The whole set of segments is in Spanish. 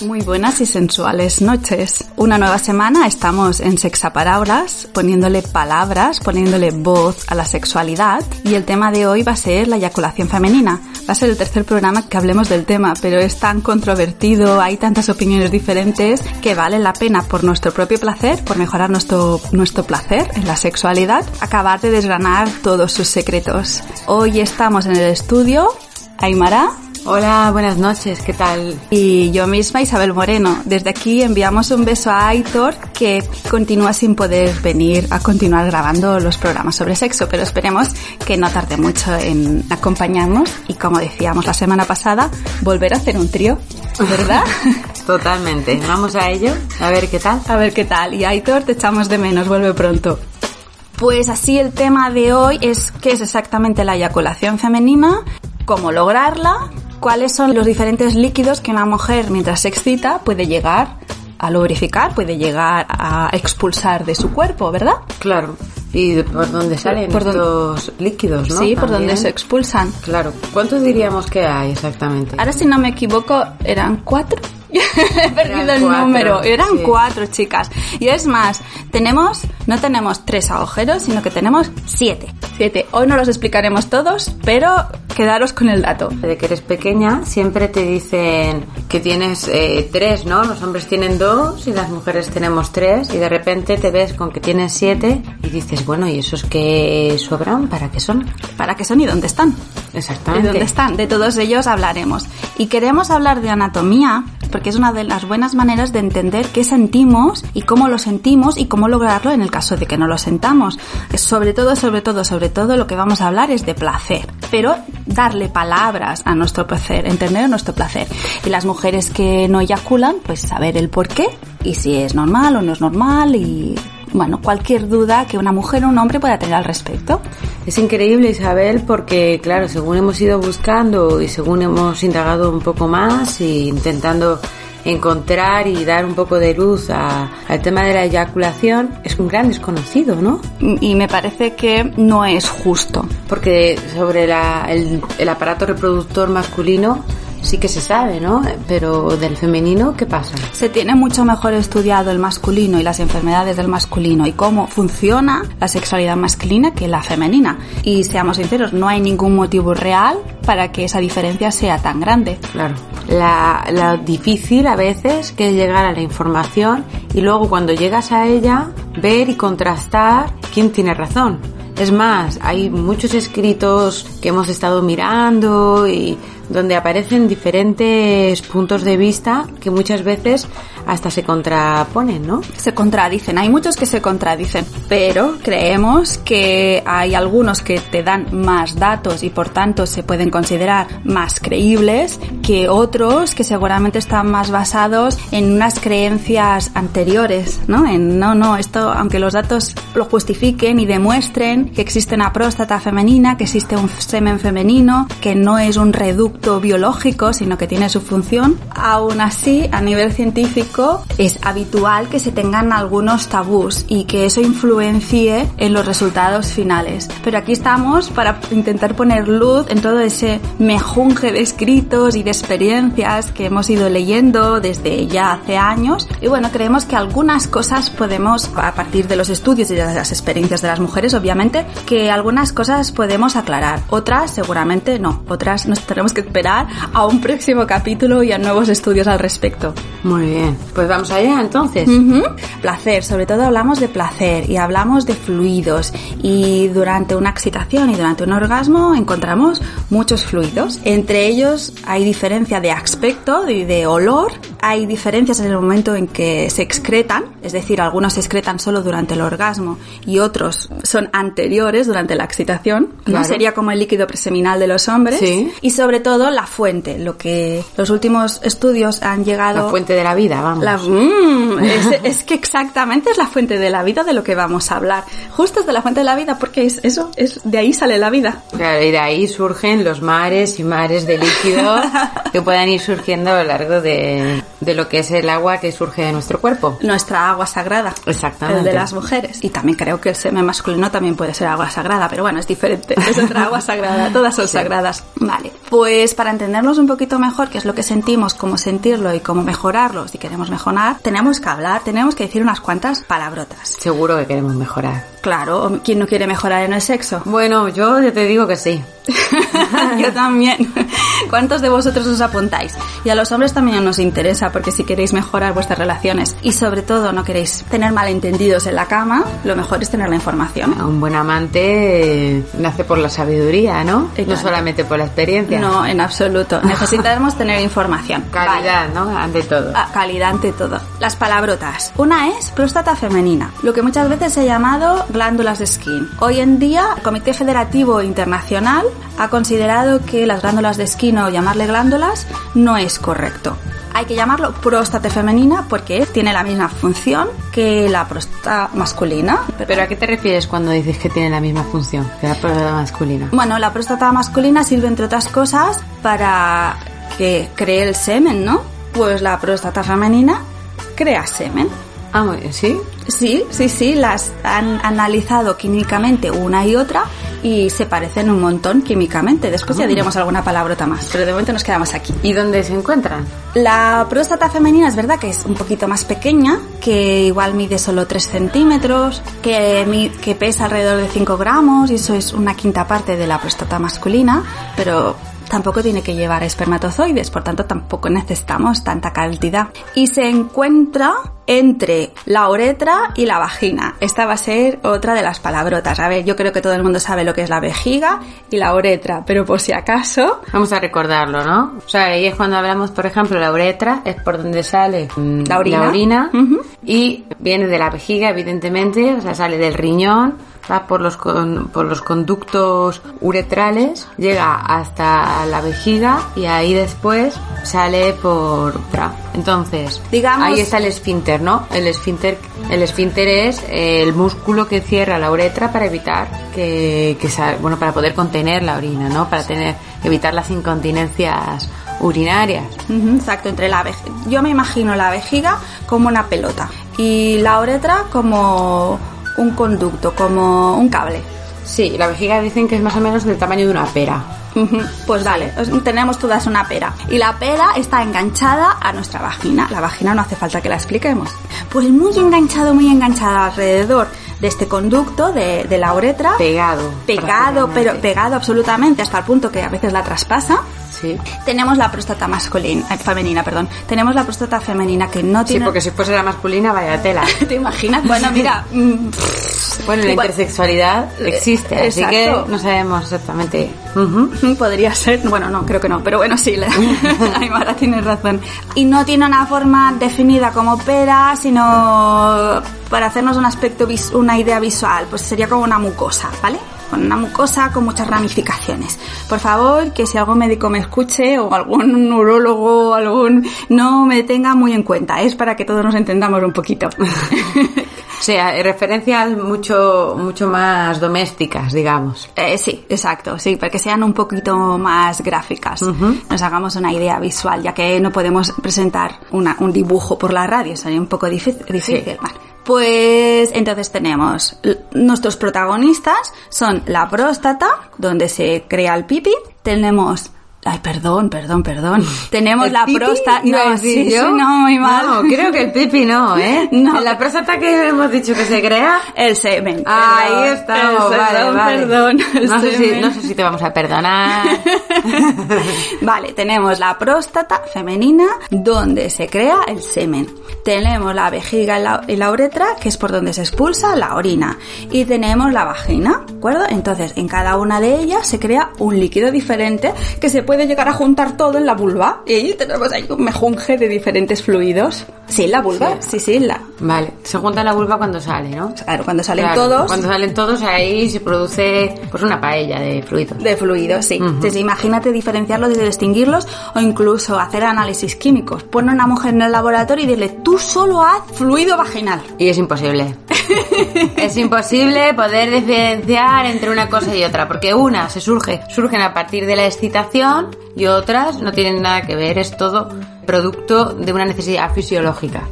Muy buenas y sensuales noches. Una nueva semana estamos en Sexapalabras, poniéndole palabras, poniéndole voz a la sexualidad y el tema de hoy va a ser la eyaculación femenina. Va a ser el tercer programa que hablemos del tema, pero es tan controvertido, hay tantas opiniones diferentes que vale la pena por nuestro propio placer, por mejorar nuestro, nuestro placer en la sexualidad, acabar de desgranar todos sus secretos. Hoy estamos en el estudio, Aymara. Hola, buenas noches, ¿qué tal? Y yo misma, Isabel Moreno. Desde aquí enviamos un beso a Aitor, que continúa sin poder venir a continuar grabando los programas sobre sexo, pero esperemos que no tarde mucho en acompañarnos y, como decíamos la semana pasada, volver a hacer un trío, ¿verdad? Totalmente. Vamos a ello, a ver qué tal. A ver qué tal. Y Aitor, te echamos de menos, vuelve pronto. Pues así el tema de hoy es qué es exactamente la eyaculación femenina, cómo lograrla, cuáles son los diferentes líquidos que una mujer mientras se excita puede llegar a lubrificar, puede llegar a expulsar de su cuerpo, ¿verdad? Claro. ¿Y por dónde salen por estos líquidos, no? Sí, por donde se expulsan. Claro. ¿Cuántos diríamos que hay exactamente? Ahora si no me equivoco, eran cuatro. He perdido Eran el cuatro, número. Eran sí. cuatro, chicas. Y es más, tenemos, no tenemos tres agujeros, sino que tenemos siete. Siete. Hoy no los explicaremos todos, pero quedaros con el dato. De que eres pequeña, siempre te dicen que tienes eh, tres, ¿no? Los hombres tienen dos y las mujeres tenemos tres y de repente te ves con que tienes siete y dices, bueno, ¿y esos que sobran para qué son? ¿Para qué son y dónde están? ¿De Exactamente. dónde están? De todos ellos hablaremos. Y queremos hablar de anatomía porque es una de las buenas maneras de entender qué sentimos y cómo lo sentimos y cómo lograrlo en el caso de que no lo sentamos. Sobre todo, sobre todo, sobre todo lo que vamos a hablar es de placer, pero darle palabras a nuestro placer, entender nuestro placer. Y las mujeres que no eyaculan, pues saber el por qué y si es normal o no es normal y bueno, cualquier duda que una mujer o un hombre pueda tener al respecto. Es increíble, Isabel, porque, claro, según hemos ido buscando y según hemos indagado un poco más e intentando encontrar y dar un poco de luz a- al tema de la eyaculación, es un gran desconocido, ¿no? Y me parece que no es justo. Porque sobre la- el, el aparato reproductor masculino sí que se sabe, ¿no? Pero del femenino, ¿qué pasa? Se tiene mucho mejor estudiado el masculino y las enfermedades del masculino y cómo funciona la sexualidad masculina que la femenina. Y seamos sinceros, no hay ningún motivo real para que esa diferencia sea tan grande. Claro. La, la difícil a veces que es llegar a la información y luego cuando llegas a ella ver y contrastar quién tiene razón. Es más, hay muchos escritos que hemos estado mirando y donde aparecen diferentes puntos de vista que muchas veces hasta se contraponen, ¿no? Se contradicen, hay muchos que se contradicen, pero creemos que hay algunos que te dan más datos y por tanto se pueden considerar más creíbles que otros que seguramente están más basados en unas creencias anteriores, ¿no? En no, no, esto, aunque los datos lo justifiquen y demuestren que existe una próstata femenina, que existe un semen femenino, que no es un reducto biológico, sino que tiene su función, aún así, a nivel científico, es habitual que se tengan algunos tabús y que eso influencie en los resultados finales. Pero aquí estamos para intentar poner luz en todo ese mejunje de escritos y de experiencias que hemos ido leyendo desde ya hace años. Y bueno, creemos que algunas cosas podemos, a partir de los estudios y de las experiencias de las mujeres, obviamente, que algunas cosas podemos aclarar. Otras seguramente no. Otras nos tenemos que esperar a un próximo capítulo y a nuevos estudios al respecto. Muy bien. Pues vamos allá entonces. Ujú. Placer, sobre todo hablamos de placer y hablamos de fluidos y durante una excitación y durante un orgasmo encontramos muchos fluidos. Entre ellos hay diferencia de aspecto y de olor, hay diferencias en el momento en que se excretan, es decir, algunos se excretan solo durante el orgasmo y otros son anteriores durante la excitación, ¿no? Claro. Sería como el líquido preseminal de los hombres Sí. y sobre todo la fuente, lo que los últimos estudios han llegado La fuente de la vida, vamos. la- mm, es, es que exactamente es la fuente de la vida de lo que vamos a hablar. Justo es de la fuente de la vida porque es eso, es de ahí sale la vida. Claro, y de ahí surgen los mares y mares de líquido que puedan ir surgiendo a lo largo de, de lo que es el agua que surge de nuestro cuerpo. Nuestra agua sagrada. Exactamente. El de las mujeres. Y también creo que el semen masculino también puede ser agua sagrada, pero bueno, es diferente. Es otra agua sagrada. Todas son sagradas. Vale. Pues para entendernos un poquito mejor qué es lo que sentimos, cómo sentirlo y cómo mejorarlo, si queremos mejorar, tenemos que hablar, tenemos que decir unas cuantas palabrotas. Seguro que queremos mejorar. Claro, ¿quién no quiere mejorar en el sexo? Bueno, yo te digo que sí. Yo también. ¿Cuántos de vosotros os apuntáis? Y a los hombres también nos interesa, porque si queréis mejorar vuestras relaciones y sobre todo no queréis tener malentendidos en la cama, lo mejor es tener la información. Un buen amante eh, nace por la sabiduría, ¿no? No solamente por la experiencia. No, en absoluto. Necesitamos tener información. Calidad, ¿no? Ante todo. Ah, calidad ante todo. Las palabrotas. Una es próstata femenina, lo que muchas veces se ha llamado glándulas de skin. Hoy en día, el Comité Federativo Internacional ha considerado que las glándulas de skin o llamarle glándulas no es correcto. Hay que llamarlo próstata femenina porque tiene la misma función que la próstata masculina. ¿Pero a qué te refieres cuando dices que tiene la misma función que la próstata masculina? Bueno, la próstata masculina sirve entre otras cosas para que cree el semen, ¿no? Pues la próstata femenina crea semen. Ah, ¿sí? Sí, sí, sí, las han analizado químicamente una y otra y se parecen un montón químicamente. Después ya diremos alguna palabrota más, pero de momento nos quedamos aquí. ¿Y dónde se encuentran? La próstata femenina es verdad que es un poquito más pequeña, que igual mide solo 3 centímetros, que, que pesa alrededor de 5 gramos y eso es una quinta parte de la próstata masculina, pero tampoco tiene que llevar espermatozoides, por tanto tampoco necesitamos tanta cantidad. Y se encuentra entre la uretra y la vagina. Esta va a ser otra de las palabrotas. A ver, yo creo que todo el mundo sabe lo que es la vejiga y la uretra, pero por si acaso, Vamos a recordarlo, ¿no? O sea, ahí es cuando hablamos, por ejemplo, la uretra, es por donde sale mm, La orina. y viene de la vejiga, evidentemente, o sea, sale del riñón, va por los, con- por los conductos uretrales, llega hasta la vejiga y ahí después sale por. Entonces, Digamos- ahí está el esfínter, ¿no? El esfínter, el esfínter es el músculo que cierra la uretra para evitar que, bueno, para poder contener la orina, ¿no? Para tener, evitar las incontinencias urinarias. Exacto, entre la vejiga. Yo me imagino la vejiga como una pelota y la uretra como un conducto, como un cable. Sí, la vejiga dicen que es más o menos del tamaño de una pera. Pues vale, os- tenemos todas una pera. Y la pera está enganchada a nuestra vagina. La vagina no hace falta que la expliquemos. Pues muy enganchado, muy enganchado alrededor de este conducto de, de la uretra. Pegado. Pegado, pero pegado absolutamente hasta el punto que a veces la traspasa. Sí. Tenemos la próstata masculina, eh, femenina, perdón. Tenemos la próstata femenina que no Sí, tiene. porque si fuese la masculina, vaya tela. ¿Te imaginas? Bueno, mira. mm, Bueno, la Igual- intersexualidad existe, así que no sabemos exactamente. Podría ser, bueno, no, creo que no, pero bueno, sí, la, Aymara tiene razón. Y no tiene una forma definida como pera, sino para hacernos un aspecto, una idea visual, pues sería como una mucosa, ¿vale? Con una mucosa con muchas ramificaciones. Por favor, que si algún médico me escuche o algún neurólogo, algún, no me tenga muy en cuenta, es para que todos nos entendamos un poquito. O sea, referencias mucho, mucho más domésticas, digamos. Eh, sí, exacto, sí, para que sean un poquito más gráficas. Nos hagamos una idea visual, ya que no podemos presentar una- un dibujo por la radio, sería un poco difícil. Pues entonces tenemos nuestros protagonistas son la próstata, donde se crea el pipi, tenemos Ay, perdón, perdón, perdón. Tenemos ¿El la próstata. No, sí, yo. no, muy mal. No, creo que el pipi no, ¿eh? No. La próstata que hemos dicho que se crea. El semen. Ahí estamos, el vale, perdón, vale. perdón, el No sé, si, semen. no sé si te vamos a perdonar. Vale, tenemos la próstata femenina donde se crea el semen. Tenemos la vejiga y la, y la uretra, que es por donde se expulsa la orina. Y tenemos la vagina, ¿de acuerdo? Entonces, en cada una de ellas se crea un líquido diferente que se puede llegar a juntar todo en la vulva. Y ahí tenemos ahí un mejunje de diferentes fluidos. Sí, la vulva, sí, sí, la. Vale, se junta la vulva cuando sale, ¿no? Claro, cuando salen Claro, todos. Cuando salen todos, ahí se produce pues una paella de fluidos. De fluidos, sí. Entonces, imagínate diferenciarlos y distinguirlos o incluso hacer análisis químicos. Pon a una mujer en el laboratorio y dile, tú solo haz fluido vaginal. Y es imposible. es imposible poder diferenciar entre una cosa y otra, porque una se surge, surgen a partir de la excitación y otras no tienen nada que ver, es todo producto de una necesidad fisiológica.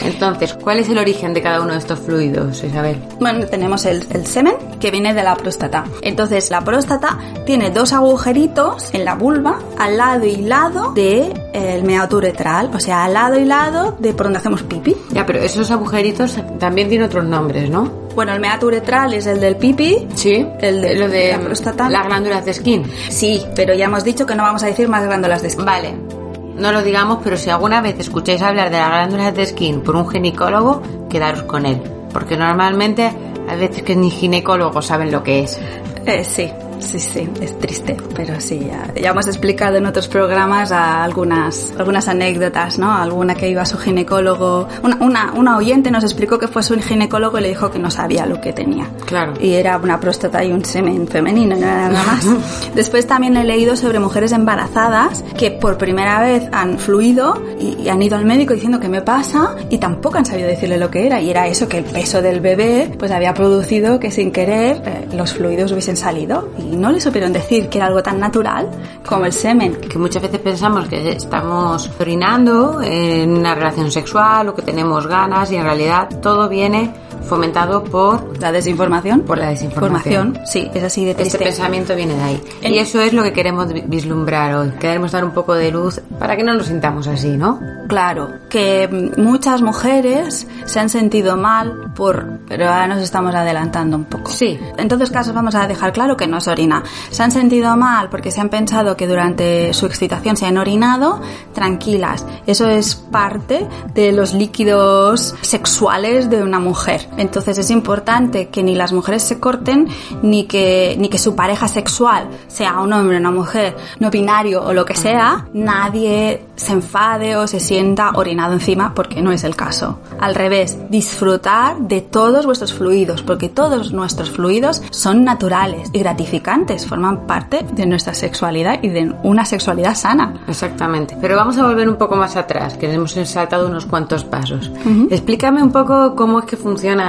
Entonces, ¿cuál es el origen de cada uno de estos fluidos, Isabel? Bueno, tenemos el, semen que viene de la próstata. Entonces, la próstata tiene dos agujeritos en la vulva al lado y lado del de, meato uretral, o sea, al lado y lado de por donde hacemos pipí. Ya, pero esos agujeritos también tienen otros nombres, ¿no? Bueno, el meato uretral es el del pipí. Sí. El de, lo de la próstata. Las glándulas de skin. Sí, pero ya hemos dicho que no vamos a decir más glándulas de skin. Vale no lo digamos, pero si alguna vez escucháis hablar de las glándulas de skin por un ginecólogo, quedaros con él. Porque normalmente hay veces que ni ginecólogos saben lo que es. Eh, sí, Sí, sí, es triste, pero sí, ya, hemos explicado en otros programas algunas, algunas anécdotas, ¿no? Alguna que iba a su ginecólogo, una, una, una, oyente nos explicó que fue su ginecólogo y le dijo que no sabía lo que tenía. Claro. Y era una próstata y un semen femenino, no era nada más. Después también he leído sobre mujeres embarazadas que por primera vez han fluido y, han ido al médico diciendo que me pasa y tampoco han sabido decirle lo que era y era eso que el peso del bebé pues había producido que sin querer eh, los fluidos hubiesen salido y no le supieron decir que era algo tan natural como el semen. Que muchas veces pensamos que estamos orinando en una relación sexual o que tenemos ganas y en realidad todo viene fomentado por la desinformación. Por la desinformación. Sí, es así de triste. Este pensamiento viene de ahí. Y eso es lo que queremos vislumbrar hoy. Queremos dar un poco de luz para que no nos sintamos así, ¿no? Claro, que muchas mujeres se han sentido mal por... Pero ahora nos estamos adelantando un poco. Sí. En todos casos vamos a dejar claro que no es orina. Se han sentido mal porque se han pensado que durante su excitación se han orinado. Tranquilas, eso es parte de los líquidos sexuales de una mujer. Entonces es importante que ni las mujeres se corten ni que, ni que su pareja sexual, sea un hombre o una mujer, no binario o lo que sea, nadie se enfade o se sienta orinado encima porque no es el caso. Al revés, disfrutar de todos vuestros fluidos porque todos nuestros fluidos son naturales y gratificantes, forman parte de nuestra sexualidad y de una sexualidad sana. Exactamente. Pero vamos a volver un poco más atrás, que hemos saltado unos cuantos pasos. Explícame un poco cómo es que funciona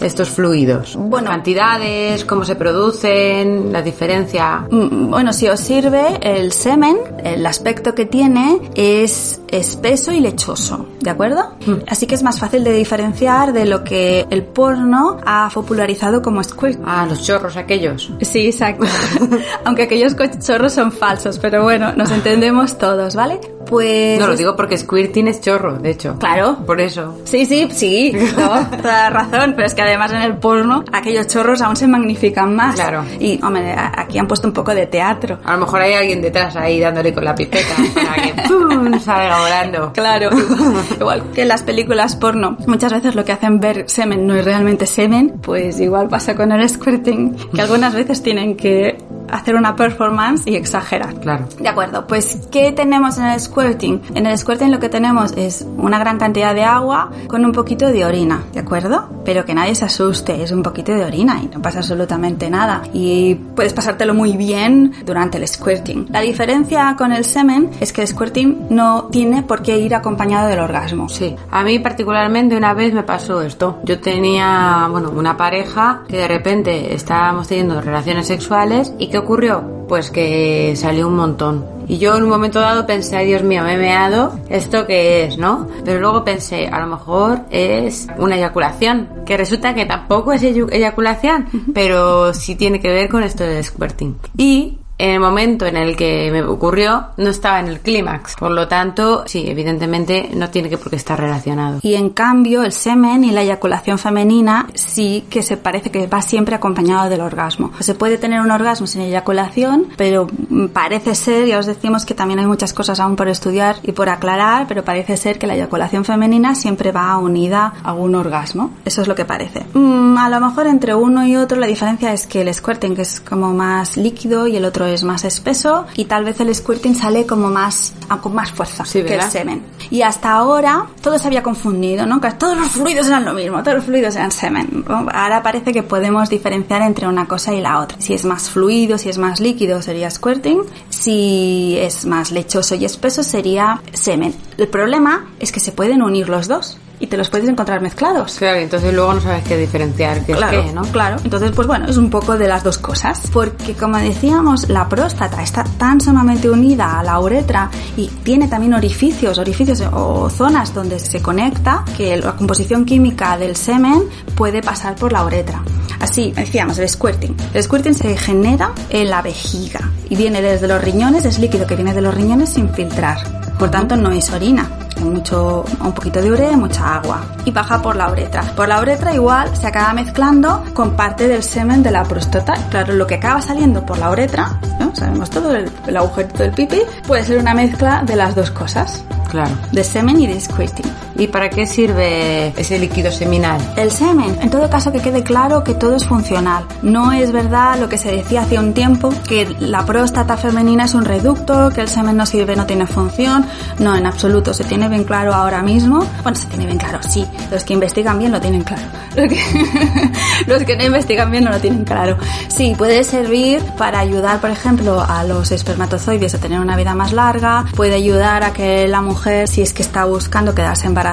estos fluidos? Bueno, cantidades, cómo se producen, la diferencia. Mm, bueno, si os sirve, el semen, el aspecto que tiene es espeso y lechoso, ¿de acuerdo? Mm. Así que es más fácil de diferenciar de lo que el porno ha popularizado como squirt. Ah, los chorros aquellos. Sí, exacto. Aunque aquellos chorros son falsos, pero bueno, nos entendemos todos, ¿vale? Pues... No, lo digo porque squirting es chorro, de hecho. Claro. Por eso. Sí, sí, sí, no, toda razón, pero es que además en el porno aquellos chorros aún se magnifican más. Claro. Y, hombre, aquí han puesto un poco de teatro. A lo mejor hay alguien detrás ahí dándole con la pipeta para que ¡pum! salga volando. Claro, igual, que en las películas porno, muchas veces lo que hacen ver semen no es realmente semen, pues igual pasa con el squirting, que algunas veces tienen que hacer una performance y exagerar. Claro. De acuerdo, pues ¿qué tenemos en el squirting? En el squirting lo que tenemos es una gran cantidad de agua con un poquito de orina, ¿de acuerdo? Pero que nadie se asuste, es un poquito de orina y no pasa absolutamente nada. Y puedes pasártelo muy bien durante el squirting. La diferencia con el semen es que el squirting no tiene por qué ir acompañado del orgasmo. Sí, a mí particularmente una vez me pasó esto. Yo tenía, bueno, una pareja que de repente estábamos teniendo relaciones sexuales y que ocurrió? Pues que salió un montón. Y yo en un momento dado pensé, ay Dios mío, me he meado, ¿esto qué es, no? Pero luego pensé, a lo mejor es una eyaculación, que resulta que tampoco es eyaculación, pero sí tiene que ver con esto del squirting. Y en el momento en el que me ocurrió no estaba en el clímax. Por lo tanto, sí, evidentemente no tiene que por qué estar relacionado. Y en cambio, el semen y la eyaculación femenina sí que se parece que va siempre acompañado del orgasmo. Se puede tener un orgasmo sin eyaculación, pero parece ser, ya os decimos que también hay muchas cosas aún por estudiar y por aclarar, pero parece ser que la eyaculación femenina siempre va unida a un orgasmo. Eso es lo que parece. Mm, a lo mejor entre uno y otro la diferencia es que el squirting que es como más líquido y el otro es más espeso y tal vez el squirting sale como más con más fuerza que el semen. Y hasta ahora todo se había confundido, ¿no? Que todos los fluidos eran lo mismo, todos los fluidos eran semen. Ahora parece que podemos diferenciar entre una cosa y la otra. Si es más fluido, si es más líquido sería squirting, si es más lechoso y espeso sería semen. El problema es que se pueden unir los dos y te los puedes encontrar mezclados. Claro, entonces luego no sabes qué diferenciar qué claro, es qué, ¿no? Claro, entonces pues bueno, es un poco de las dos cosas, porque como decíamos, la próstata está tan sumamente unida a la uretra y tiene también orificios, orificios o zonas donde se conecta que la composición química del semen puede pasar por la uretra. Así, decíamos, el squirting. El squirting se genera en la vejiga y viene desde los riñones, es líquido que viene de los riñones sin filtrar. Por tanto, no es orina mucho, un poquito de urea, mucha agua y baja por la uretra. Por la uretra igual se acaba mezclando con parte del semen de la próstata. Claro, lo que acaba saliendo por la uretra, ¿no? sabemos todo, el, el agujerito del pipi, puede ser una mezcla de las dos cosas. Claro. De semen y de squirting. ¿Y para qué sirve ese líquido seminal? El semen, en todo caso que quede claro que todo es funcional. No es verdad lo que se decía hace un tiempo, que la próstata femenina es un reducto, que el semen no sirve, no tiene función. No, en absoluto. Se tiene bien claro ahora mismo. Bueno, se tiene bien claro, sí. Los que investigan bien lo tienen claro. Los que, los que no investigan bien no lo tienen claro. Sí, puede servir para ayudar, por ejemplo, a los espermatozoides a tener una vida más larga. Puede ayudar a que la mujer, si es que está buscando quedarse embarazada,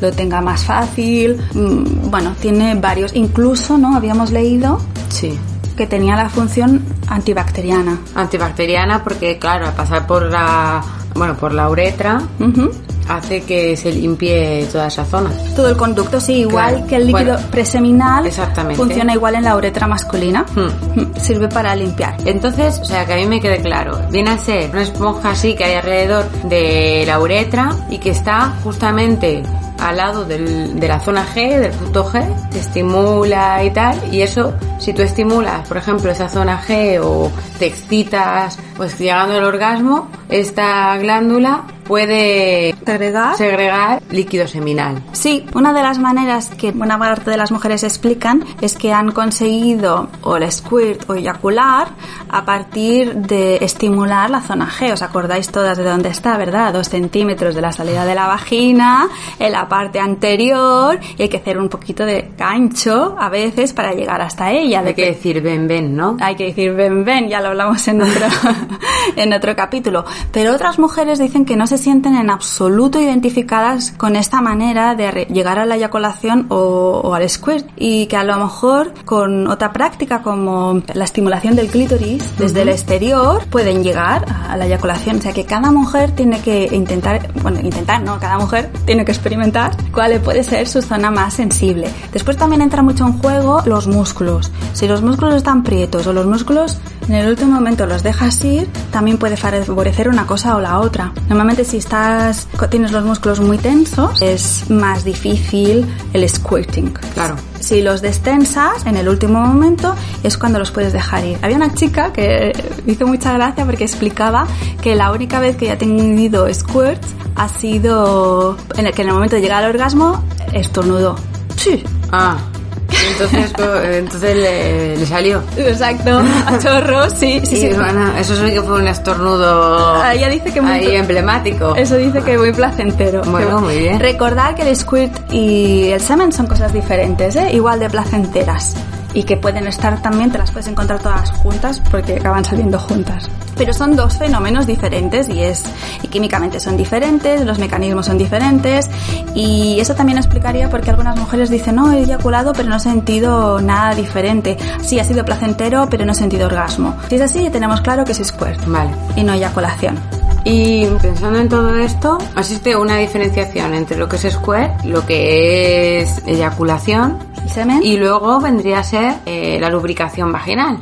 lo tenga más fácil. Mm, Bueno, tiene varios. Incluso, ¿no? Habíamos leído Sí. que tenía la función antibacteriana. Antibacteriana porque, claro, al pasar por la, bueno, por la uretra. Hace que se limpie toda esa zona. Todo el conducto, sí, igual Claro. que el líquido Bueno, preseminal exactamente. funciona igual en la uretra masculina. Hmm. Mm, Sirve para limpiar. Entonces, o sea, que a mí me quede claro, viene a ser una esponja así que hay alrededor de la uretra y que está justamente al lado del- de la zona G, del punto G, te estimula y tal, y eso, si tú estimulas, por ejemplo, esa zona G o te excitas, pues llegando al orgasmo, esta glándula puede Segregar. segregar líquido seminal. Sí, una de las maneras que buena parte de las mujeres explican es que han conseguido o el squirt o eyacular a partir de estimular la zona G. ¿Os acordáis todas de dónde está, verdad? Dos centímetros de la salida de la vagina, en la parte anterior, y hay que hacer un poquito de gancho a veces para llegar hasta ella. Hay De que decir ven, ven, ¿no? hay que decir ven, ven, ya lo hablamos en otro, en otro capítulo. Pero otras mujeres dicen que no se sienten en absoluto identificadas con esta manera de llegar a la eyaculación o, o al squirt y que a lo mejor con otra práctica como la estimulación del clítoris desde el exterior pueden llegar a la eyaculación. O sea que cada mujer tiene que intentar, bueno, intentar, no, cada mujer tiene que experimentar cuál puede ser su zona más sensible. Después también entra mucho en juego los músculos. Si los músculos están prietos o los músculos en el último momento los dejas ir, también puede favorecer una cosa o la otra. Normalmente si estás, tienes los músculos muy tensos, es más difícil el squirting. Claro. Si los destensas en el último momento es cuando los puedes dejar ir. Había una chica que hizo mucha gracia porque explicaba que la única vez que ella ha tenido squirts ha sido en el que en el momento de llegar al orgasmo estornudó. Sí. Ah, entonces, co- entonces le, le salió. Exacto, a chorros, sí, sí, Sí, bueno, eso sí que fue un estornudo Ah, ella dice que muy ahí emblemático. Eso dice que muy placentero. Bueno, muy bien. Recordar que el squirt y el semen son cosas diferentes, ¿eh? igual de placenteras. Y que pueden estar también, te las puedes encontrar todas juntas porque acaban saliendo juntas. Pero son dos fenómenos diferentes y es y químicamente son diferentes, los mecanismos son diferentes y eso también explicaría por qué algunas mujeres dicen no he eyaculado pero no he sentido nada diferente. Sí ha sido placentero pero no he sentido orgasmo. Si es así tenemos claro que es squirt Vale. y no eyaculación. Y pensando en todo esto, existe una diferenciación entre lo que es squirt, lo que es eyaculación ¿El semen? y luego vendría a ser eh, la lubricación vaginal.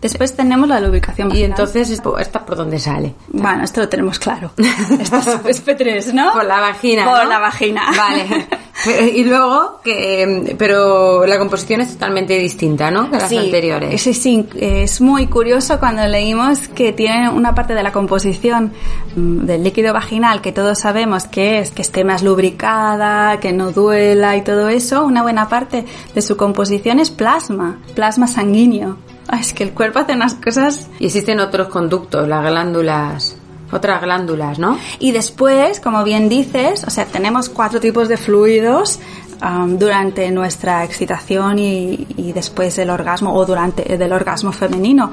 Después tenemos la lubricación Y vaginal. entonces, ¿esto esta por dónde sale? Bueno, esto lo tenemos claro. Esto es P3, ¿no? Por la vagina. Por ¿no? la vagina. Vale. Y luego, que, pero la composición es totalmente distinta, ¿no? De las Sí, anteriores. Sí, sí, es muy curioso cuando leímos que tiene una parte de la composición mm, del líquido vaginal que todos sabemos que es que esté más lubricada, que no duela y todo eso. Una buena parte de su composición es plasma, plasma sanguíneo. Es que el cuerpo hace unas cosas Y existen otros conductos, las glándulas, otras glándulas, ¿no? Y después, como bien dices, o sea, tenemos cuatro tipos de fluidos am, durante nuestra excitación y, después del orgasmo o durante del orgasmo femenino.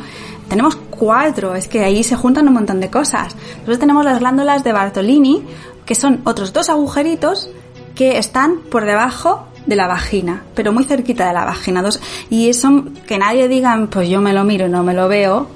Tenemos cuatro, es que ahí se juntan un montón de cosas. Después tenemos las glándulas de Bartolini, que son otros dos agujeritos que están por debajo de la vagina, pero muy cerquita de la vagina. Dos, y eso, que nadie diga, pues yo me lo miro y no me lo veo,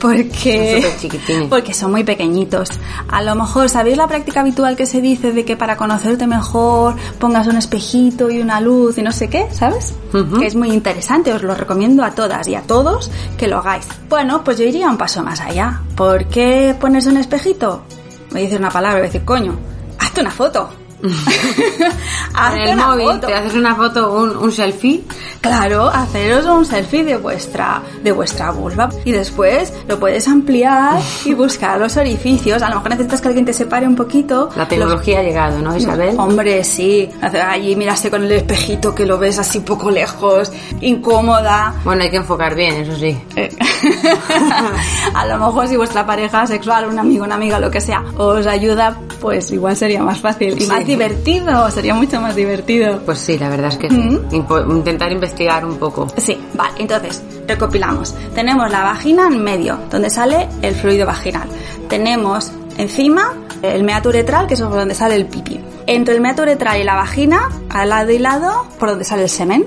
porque Son porque son muy pequeñitos. A lo mejor, ¿sabéis la práctica habitual que se dice de que para conocerte mejor pongas un espejito y una luz y no sé qué, ¿sabes? Que es muy interesante, os lo recomiendo a todas y a todos que lo hagáis. Bueno, pues yo iría un paso más allá. ¿Por qué pones un espejito? Me dices una palabra, voy a decir, coño, hazte una foto. Con el móvil foto. te haces una foto, un, un selfie. Claro, haceros un selfie de vuestra, de vuestra vulva y después lo puedes ampliar y buscar los orificios. A lo mejor necesitas que alguien te separe un poquito. La tecnología ha llegado, ¿no, Isabel? Hombre, sí. Allí miraste con el espejito que lo ves así poco lejos, incómoda. Bueno, hay que enfocar bien, eso sí. Eh, a lo mejor si vuestra pareja sexual, un amigo, una amiga, lo que sea, os ayuda, pues igual sería más fácil y Sí. más divertido, sería mucho más divertido. Pues sí, la verdad es que sí. Impo- intentar investigar un poco. Sí, vale, entonces, recopilamos. Tenemos la vagina en medio, donde sale el fluido vaginal. Tenemos encima el meato uretral, que es donde sale el pipí. Entre el meato uretral y la vagina, al lado y lado, por donde sale el semen.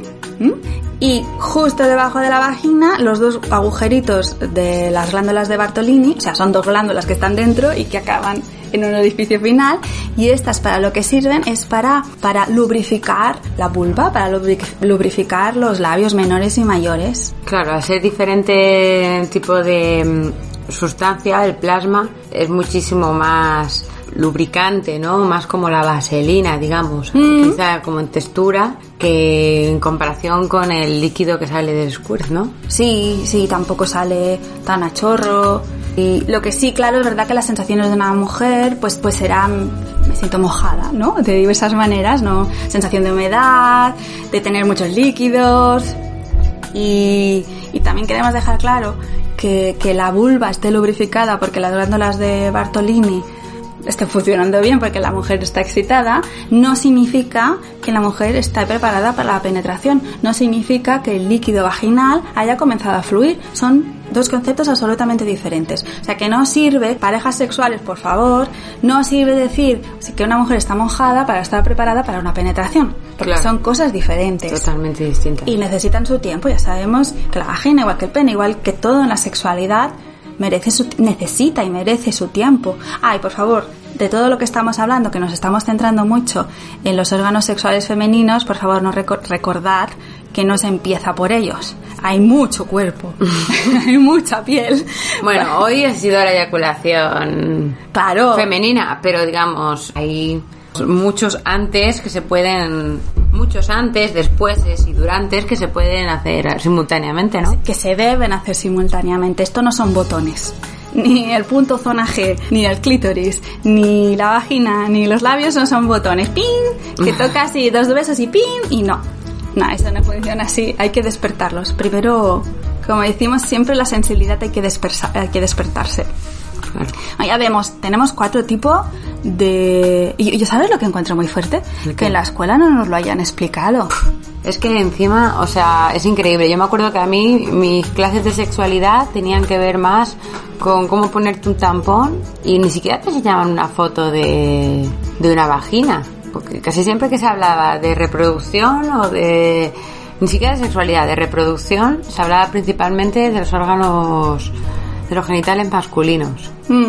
Y justo debajo de la vagina, los dos agujeritos de las glándulas de Bartolini, o sea, son dos glándulas que están dentro y que acaban en un orificio final y estas para lo que sirven es para, para lubrificar la vulva, para lubrificar los labios menores y mayores. Claro, ser diferente tipo de mm, sustancia, el plasma es muchísimo más lubricante, ¿no? Más como la vaselina, digamos, quizá como en textura que en comparación con el líquido que sale del squirt, ¿no? Sí, sí, tampoco sale tan a chorro. Y lo que sí, claro, es verdad que las sensaciones de una mujer, pues, pues serán, me siento mojada, ¿no? De diversas maneras, ¿no? Sensación de humedad, de tener muchos líquidos. Y, y también queremos dejar claro que, que la vulva esté lubrificada porque las glándulas de Bartolini estén funcionando bien porque la mujer está excitada, no significa que la mujer está preparada para la penetración, no significa que el líquido vaginal haya comenzado a fluir, son dos conceptos absolutamente diferentes. O sea que no sirve, parejas sexuales, por favor, no sirve decir que una mujer está mojada para estar preparada para una penetración, porque Claro. son cosas diferentes Totalmente distinta. y necesitan su tiempo. Ya sabemos que la vagina, igual que el pene, igual que todo en la sexualidad, merece su, necesita y merece su tiempo. Ay, por favor, de todo lo que estamos hablando, que nos estamos centrando mucho en los órganos sexuales femeninos, por favor, no reco- recordad que no se empieza por ellos. Hay mucho cuerpo, hay mucha piel. Bueno, hoy ha sido la eyaculación claro. femenina, pero digamos, hay muchos antes que se pueden, muchos antes, después y durantes que se pueden hacer simultáneamente, ¿no? que se deben hacer simultáneamente. Esto no son botones. Ni el punto zona G, ni el clítoris, ni la vagina, ni los labios no son botones. ¡Pin! Que tocas y dos besos y ¡pin! Y no. No, eso no funciona así. Hay que despertarlos. Primero, como decimos siempre, la sensibilidad hay que, despersa- hay que despertarse. Claro. Ah, Ya vemos, tenemos cuatro tipos de... ¿Y sabes lo que encuentro muy fuerte? Que en la escuela no nos lo hayan explicado. Es que encima, o sea, es increíble. Yo me acuerdo que a mí mis clases de sexualidad tenían que ver más con cómo ponerte un tampón y ni siquiera te enseñaban una foto de, de una vagina. Porque casi siempre que se hablaba de reproducción o de... Ni siquiera de sexualidad, de reproducción, se hablaba principalmente de los órganos, de los genitales masculinos. Mm.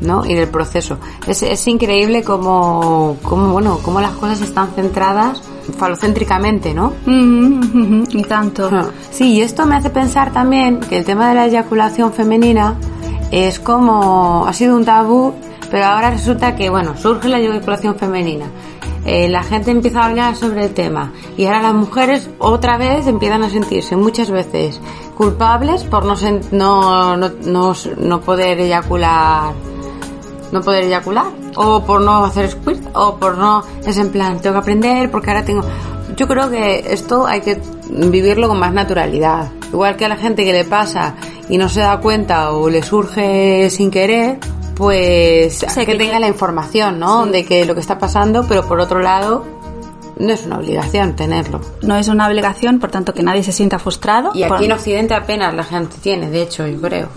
¿no? Y del proceso. Es, es increíble cómo, cómo, bueno, cómo las cosas están centradas falocéntricamente, ¿no? Mm, y tanto. Ah. Sí, y esto me hace pensar también que el tema de la eyaculación femenina es como, ha sido un tabú, pero ahora resulta que, bueno, surge la eyaculación femenina. Eh, la gente empieza a hablar sobre el tema. Y ahora las mujeres otra vez empiezan a sentirse muchas veces culpables por no, no, no, no, no poder eyacular no poder eyacular. O por no hacer squirt o por no es en plan tengo que aprender porque ahora tengo yo creo que esto hay que vivirlo con más naturalidad. Igual que a la gente que le pasa y no se da cuenta o le surge sin querer pues Sí, que, que- tenga la información no de que lo que está pasando pero por otro lado no es una obligación tenerlo. No es una obligación, por tanto que nadie se sienta frustrado. Y aquí por... en Occidente apenas la gente tiene, de hecho, yo creo.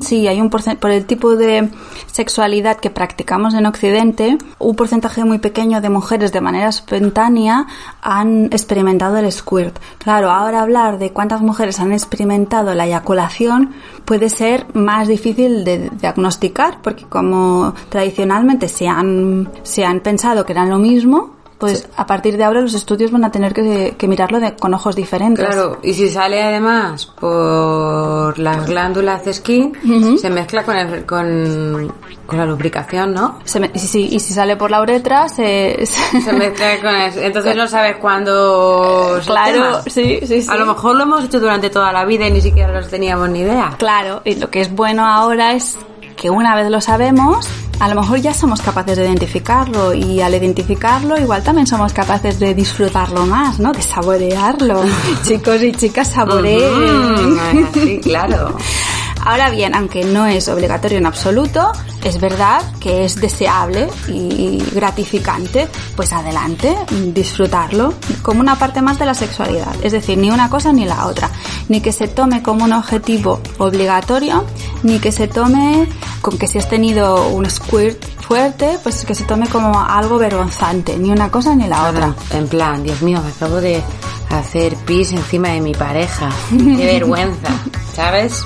Sí, hay un porcentaje, por el tipo de sexualidad que practicamos en Occidente, un porcentaje muy pequeño de mujeres de manera espontánea han experimentado el squirt. Claro, ahora hablar de cuántas mujeres han experimentado la eyaculación puede ser más difícil de diagnosticar porque como tradicionalmente se han, se han pensado que eran lo mismo, pues a partir de ahora los estudios van a tener que, que mirarlo de- con ojos diferentes. Claro, y si sale además por las glándulas de skin, se mezcla con, el, con, con la lubricación, ¿no? Se me- y, si, y si sale por la uretra, se, se- Se mezcla con eso. Entonces no sabes cuándo... Claro, sí, sí, sí. A lo mejor lo hemos hecho durante toda la vida y ni siquiera los teníamos ni idea. Claro, y lo que es bueno ahora es que una vez lo sabemos, a lo mejor ya somos capaces de identificarlo y al identificarlo igual también somos capaces de disfrutarlo más, ¿no? De saborearlo. Chicos y chicas, saboreen. Sí, claro. Ahora bien, aunque no es obligatorio en absoluto, es verdad que es deseable y gratificante, pues adelante, disfrutarlo como una parte más de la sexualidad. Es decir, ni una cosa ni la otra. Ni que se tome como un objetivo obligatorio, ni que se tome con que si has tenido un squirt fuerte, pues que se tome como algo vergonzante. Ni una cosa ni la otra. En plan, Dios mío, me acabo de hacer pis encima de mi pareja. Qué vergüenza, ¿sabes?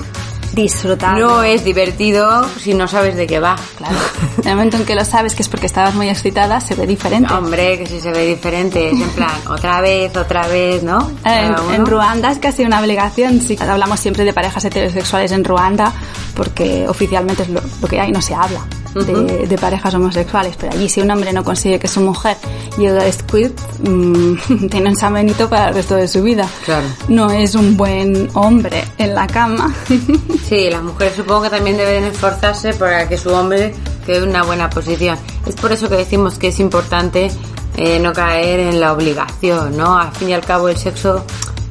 Disfrutarlo. No es divertido si no sabes de qué va. Claro. En el momento en que lo sabes que es porque estabas muy excitada, se ve diferente. Hombre, que si se ve diferente, es en plan, otra vez, otra vez, ¿no? En, Cada uno. en Ruanda es casi una obligación. Sí, hablamos siempre de parejas heterosexuales en Ruanda porque oficialmente es lo, lo que hay, no se habla de, de parejas homosexuales. Pero allí si un hombre no consigue que su mujer llegue a squirt, mm, tiene un San Benito para el resto de su vida. Claro. No es un buen hombre en la cama. Sí, las mujeres supongo que también deben esforzarse para que su hombre quede en una buena posición. Es por eso que decimos que es importante eh, no caer en la obligación, ¿no? Al fin y al cabo el sexo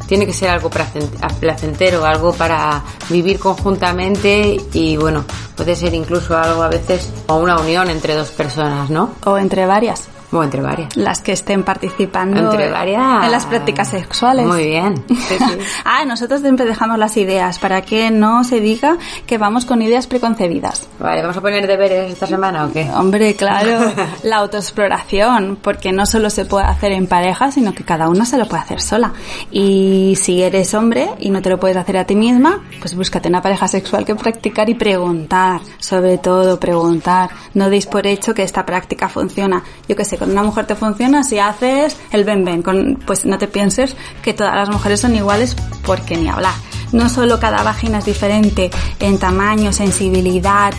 tiene que ser algo placen- placentero, algo para vivir conjuntamente y bueno, puede ser incluso algo a veces o una unión entre dos personas, ¿no? o entre varias. O entre varias. Las que estén participando Entre varias. en las prácticas sexuales. Muy bien. Sí, sí. ah, nosotros siempre dejamos las ideas para que no se diga que vamos con ideas preconcebidas. Vale, ¿vamos a poner deberes esta semana o qué? Hombre, claro, la autoexploración, porque no solo se puede hacer en pareja, sino que cada uno se lo puede hacer sola. Y si eres hombre y no te lo puedes hacer a ti misma, pues búscate una pareja sexual que practicar y preguntar, sobre todo preguntar. No deis por hecho que esta práctica funciona. Yo que sé, con una mujer te funciona si haces el ben ben, con, pues no te pienses que todas las mujeres son iguales porque ni hablar. No solo cada vagina es diferente en tamaño, sensibilidad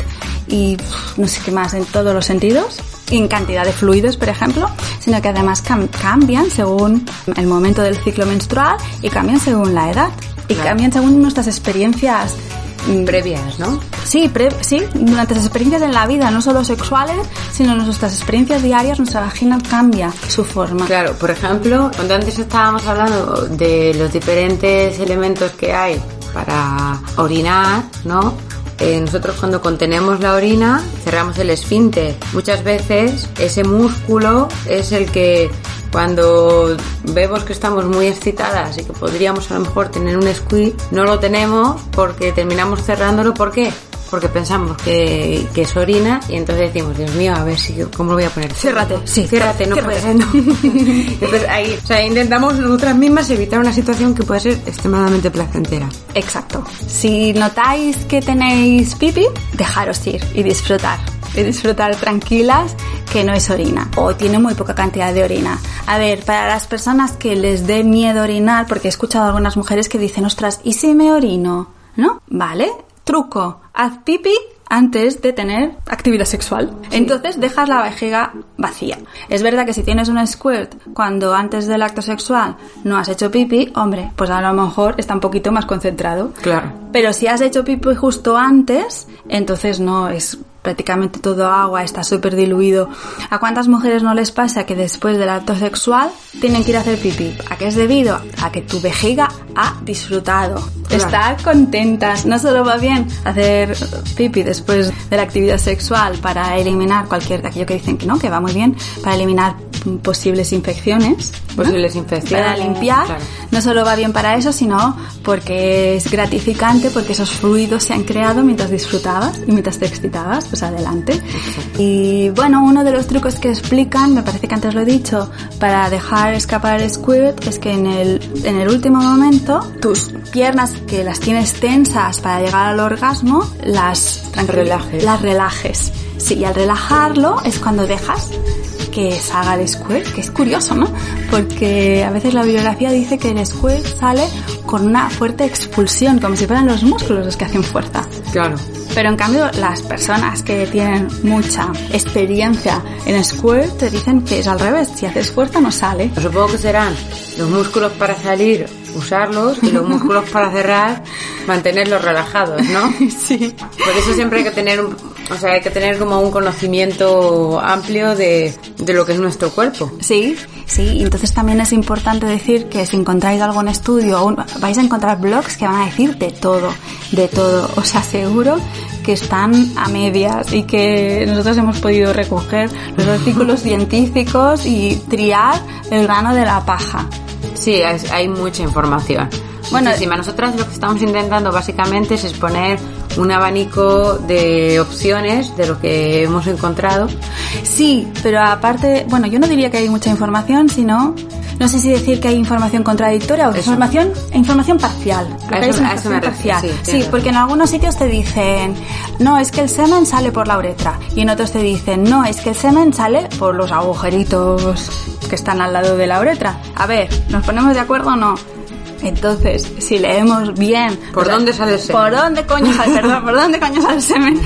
y no sé qué más, en todos los sentidos, y en cantidad de fluidos, por ejemplo, sino que además cam- cambian según el momento del ciclo menstrual y cambian según la edad y Claro. cambian según nuestras experiencias Previas, ¿no? Sí, pre- sí, durante las experiencias en la vida, no solo sexuales, sino nuestras experiencias diarias, nuestra vagina cambia su forma. Claro, por ejemplo, cuando antes estábamos hablando de los diferentes elementos que hay para orinar, ¿no? Eh, nosotros cuando contenemos la orina cerramos el esfínter. Muchas veces ese músculo es el que cuando vemos que estamos muy excitadas y que podríamos a lo mejor tener un squeeze, no lo tenemos porque terminamos cerrándolo. ¿Por qué? Porque pensamos que, que es orina y entonces decimos, Dios mío, a ver si cómo lo voy a poner. Ciérrate, sí, ciérrate, no ciérrate. puede ser, no. Entonces ahí, o sea, intentamos nosotras mismas evitar una situación que puede ser extremadamente placentera. Exacto. Si notáis que tenéis pipi, dejaros ir y disfrutar. Y disfrutar tranquilas que no es orina o tiene muy poca cantidad de orina. A ver, para las personas que les dé miedo orinar, porque he escuchado a algunas mujeres que dicen, ostras, ¿y si me orino? ¿No? Vale. Truco. Haz pipi antes de tener actividad sexual. Entonces dejas la vejiga vacía. Es verdad que si tienes un squirt cuando antes del acto sexual no has hecho pipi, hombre, pues a lo mejor está un poquito más concentrado. Claro. Pero si has hecho pipi justo antes, entonces no es prácticamente todo agua, está súper diluido. ¿A cuántas mujeres no les pasa que después del acto sexual tienen que ir a hacer pipí? ¿A qué es debido? A que tu vejiga ha disfrutado. Claro. Estar contentas. No solo va bien hacer pipi después de la actividad sexual para eliminar cualquier, aquello que dicen que no, que va muy bien, para eliminar posibles infecciones. Posibles infecciones. Para limpiar. claro. No solo va bien para eso, sino porque es gratificante, porque esos fluidos se han creado mientras disfrutabas y mientras te excitabas, pues adelante. Y bueno, uno de los trucos que explican, me parece que antes lo he dicho, para dejar escapar el squirt es que en el, en el último momento tus piernas que las tienes tensas para llegar al orgasmo, las Relajes. Las relajes. Sí, y al relajarlo es cuando dejas que salga el squirt, que es curioso, ¿no? Porque a veces la bibliografía dice que el squirt sale con una fuerte expulsión, como si fueran los músculos los que hacen fuerza. Claro. Pero en cambio, las personas que tienen mucha experiencia en squirt te dicen que es al revés, si haces fuerza no sale. Supongo que serán los músculos para salir, usarlos, y los músculos para cerrar, mantenerlos relajados, ¿no? Sí. Por eso siempre hay que tener un, o sea, hay que tener como un conocimiento amplio de, de lo que es nuestro cuerpo. Sí, sí, entonces también es importante decir que si encontráis algún estudio, un- vais a encontrar blogs que van a decir de todo, de todo. Os aseguro que están a medias y que nosotros hemos podido recoger los artículos científicos y triar el grano de la paja. Sí, hay, hay mucha información. Bueno, Muchísima. nosotras lo que estamos intentando básicamente es exponer un abanico de opciones de lo que hemos encontrado. Sí, pero aparte, bueno, yo no diría que hay mucha información, sino, no sé si decir que hay información contradictoria o Eso. información, información parcial. Lo que es a eso me información refiero, parcial. sí, Sí, porque en algunos sitios te dicen, no, es que el semen sale por la uretra. Y en otros te dicen, no, es que el semen sale por los agujeritos que están al lado de la uretra. A ver, ¿nos ponemos de acuerdo o no? Entonces, si leemos bien... ¿Por o sea, dónde sale el semen? ¿Por dónde coño sale, perdón, por dónde coño sale el semen?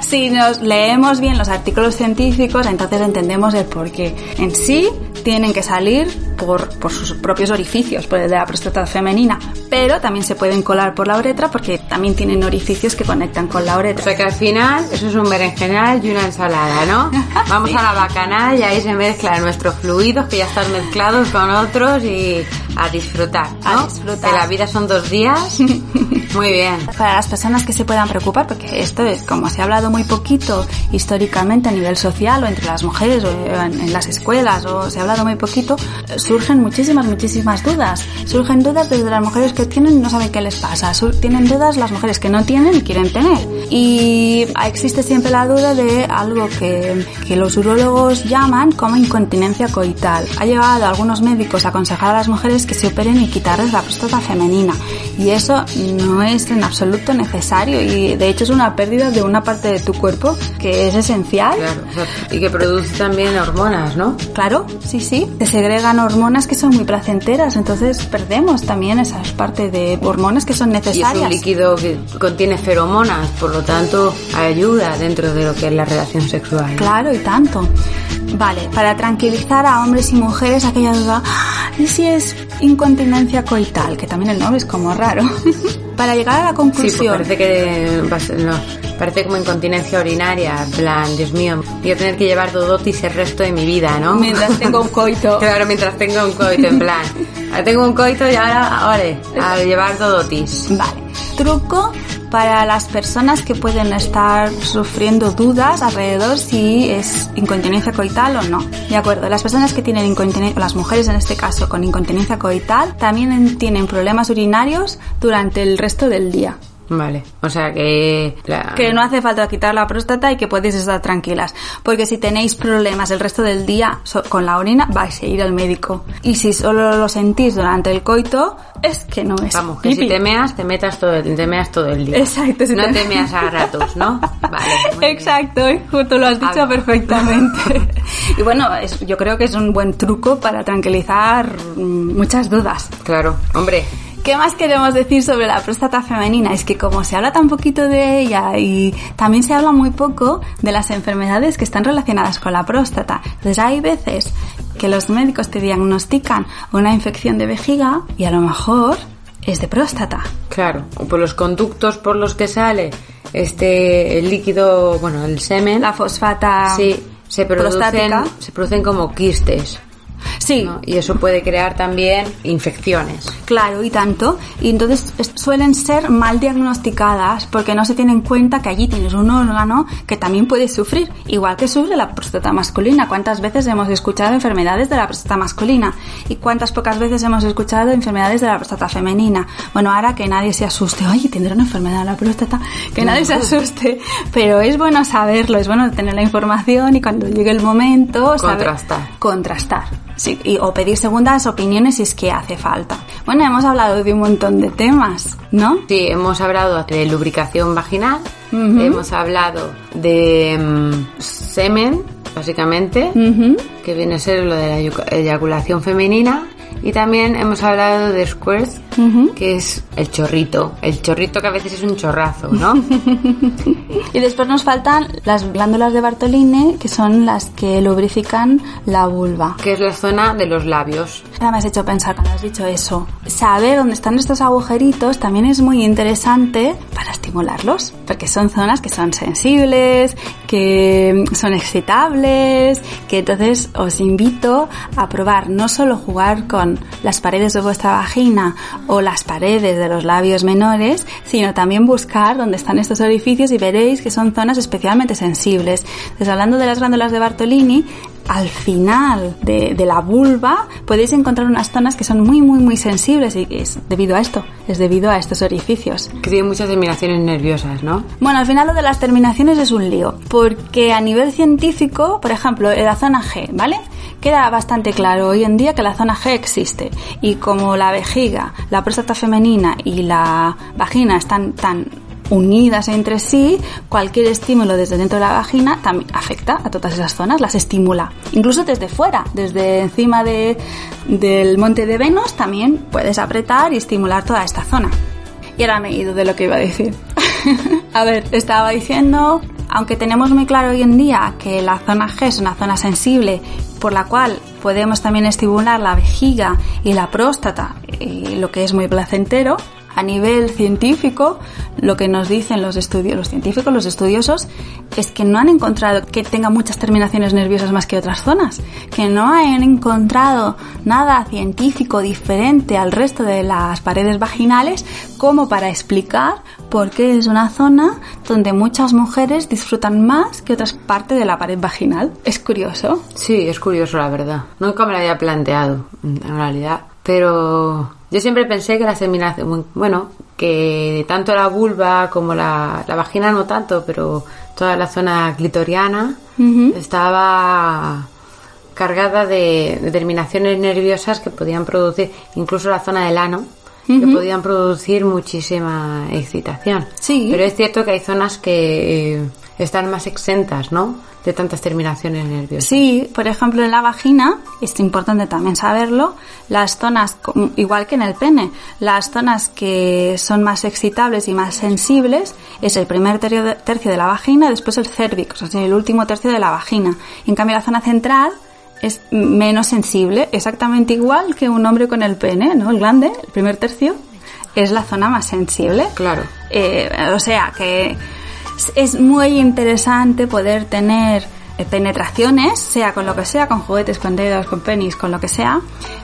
Si nos leemos bien los artículos científicos, entonces entendemos el por qué. En sí, tienen que salir por, por sus propios orificios, por el de la próstata femenina, pero también se pueden colar por la uretra porque también tienen orificios que conectan con la O uretra. sea que al final eso es un berenjenal y una ensalada, ¿no? Vamos a la bacanal y ahí se mezclan nuestros fluidos que ya están mezclados con otros y a disfrutar, ¿no? A disfrutar. Que la vida son dos días. Muy bien. Para las personas que se puedan preocupar, porque esto es como se ha hablado muy poquito históricamente a nivel social o entre las mujeres o en, en las escuelas o se ha hablado muy poquito, surgen muchísimas, muchísimas dudas. Surgen dudas desde las mujeres que tienen y no saben qué les pasa. Tienen dudas las mujeres que no tienen y quieren tener. Y existe siempre la duda de algo que, que los urólogos llaman como incontinencia coital. Ha llegado a algunos médicos a aconsejar a las mujeres que se operen y quitarles la próstata femenina. Y eso no es en absoluto necesario y de hecho es una pérdida de una parte de tu cuerpo que es esencial. Claro, y que produce también hormonas, ¿no? Claro, sí, sí. Se segregan hormonas que son muy placenteras, entonces perdemos también esa parte de hormonas que son Y es necesarias. un líquido que contiene feromonas, por lo tanto ayuda dentro de lo que es la relación sexual. Claro, y tanto. Vale, para tranquilizar a hombres y mujeres aquella duda, "Ah, ¿y si es incontinencia coital? Que también el nombre es como raro. para llegar a la Sí, pues conclusión. parece que no, parece como incontinencia urinaria, en plan, Dios mío, voy a tener que llevar dodotis el resto de mi vida, ¿no? Mientras tengo un coito. Claro, mientras tengo un coito, en plan, ahora tengo un coito y ahora, ahora, a llevar dodotis. Vale. Truco para las personas que pueden estar sufriendo dudas alrededor si es incontinencia coital o no. De acuerdo, las personas que tienen incontinencia, las mujeres en este caso con incontinencia coital, también en- tienen problemas urinarios durante el resto del día. Vale, o sea que... la- Que no hace falta quitar la próstata y que podéis estar tranquilas. Porque si tenéis problemas el resto del día con la orina, vais a ir al médico. Y si solo lo sentís durante el coito, es que no es. Vamos, que si te meas, te metas todo, el- te meas todo el día. Exacto, si no te- te meas a ratos, ¿no? Vale. bien. Exacto, y justo lo has dicho perfectamente. y bueno, es- yo creo que es un buen truco para tranquilizar mm, muchas dudas. Claro, hombre, ¿Qué más queremos decir sobre la próstata femenina? Es que como se habla tan poquito de ella y también se habla muy poco de las enfermedades que están relacionadas con la próstata. Entonces hay veces que los médicos te diagnostican una infección de vejiga y a lo mejor es de próstata. claro, o por los conductos por los que sale este el líquido, bueno, el semen, La fosfata sí, se producen, prostática. se producen como quistes. Sí. ¿no? Y eso puede crear también infecciones. Claro, y tanto. Y entonces es- suelen ser mal diagnosticadas porque no se tiene en cuenta que allí tienes un órgano que también puede sufrir, igual que sufre la próstata masculina. ¿Cuántas veces hemos escuchado enfermedades de la próstata masculina? ¿Y cuántas pocas veces hemos escuchado enfermedades de la próstata femenina? Bueno, ahora que nadie se asuste, oye, tendrá una enfermedad de la próstata, que nadie se asuste. Pero es bueno saberlo, es bueno tener la información y cuando llegue el momento, saber- Contrastar. contrastar. Sí, y, o pedir segundas opiniones si es que hace falta. Bueno, hemos hablado de un montón de temas, ¿no? Sí, hemos hablado de lubricación vaginal, Ujú. hemos hablado de mm, semen, básicamente, Ujú. que viene a ser lo de la eyacu- eyaculación femenina, y también hemos hablado de squirts, Ujú. que es el chorrito, el chorrito que a veces es un chorrazo, ¿no? Y después nos faltan las glándulas de Bartolini, que son las que lubrifican la vulva. que es la zona de los labios. Ahora me has hecho pensar cuando has dicho eso. Saber dónde están estos agujeritos también es muy interesante para estimularlos, porque son zonas que son sensibles, que son excitables, que entonces os invito a probar no solo jugar con las paredes de vuestra vagina o las paredes de los labios menores, sino también buscar dónde están estos orificios y veréis que son zonas especialmente sensibles. Entonces, hablando de las glándulas de Bartolini, al final de, de la vulva podéis encontrar unas zonas que son muy, muy, muy sensibles y es debido a esto, es debido a estos orificios. Que tiene muchas terminaciones nerviosas, ¿no? Bueno, al final lo de las terminaciones es un lío, porque a nivel científico, por ejemplo, en la zona G, ¿vale? Queda bastante claro hoy en día que la zona G existe y como la vejiga, la próstata femenina y la vagina están tan unidas entre sí, cualquier estímulo desde dentro de la vagina también afecta a todas esas zonas, las estimula. Incluso desde fuera, desde encima de, del monte de Venus, también puedes apretar y estimular toda esta zona. Y ahora me he ido de lo que iba a decir. a ver, estaba diciendo, aunque tenemos muy claro hoy en día que la zona G es una zona sensible por la cual podemos también estimular la vejiga y la próstata, y lo que es muy placentero, a nivel científico, lo que nos dicen los científicos, los estudiosos, es que no han encontrado que tenga muchas terminaciones nerviosas más que otras zonas, que no han encontrado nada científico diferente al resto de las paredes vaginales como para explicar por qué es una zona donde muchas mujeres disfrutan más que otras partes de la pared vaginal. Es curioso. Sí, es curioso la verdad. Nunca me lo había planteado, en realidad. Pero yo siempre pensé que la terminación, bueno, que tanto la vulva como la, la vagina no tanto, pero toda la zona clitoriana estaba cargada de, de terminaciones nerviosas que podían producir, incluso la zona del ano, que Ujú. podían producir muchísima excitación. Sí. Pero es cierto que hay zonas que eh, están más exentas, ¿no? De tantas terminaciones nerviosas. Sí, por ejemplo, en la vagina, es importante también saberlo, las zonas, igual que en el pene, las zonas que son más excitables y más sensibles es el primer tercio de, tercio de la vagina, después el cérvix, o sea, el último tercio de la vagina. En cambio, la zona central es menos sensible, exactamente igual que un hombre con el pene, ¿no? El glande, el primer tercio, es la zona más sensible. Claro. Eh, o sea que es- muy interesante poder tener eh, penetraciones, sea con lo que sea, con juguetes, con dedos, con penis, con lo que sea,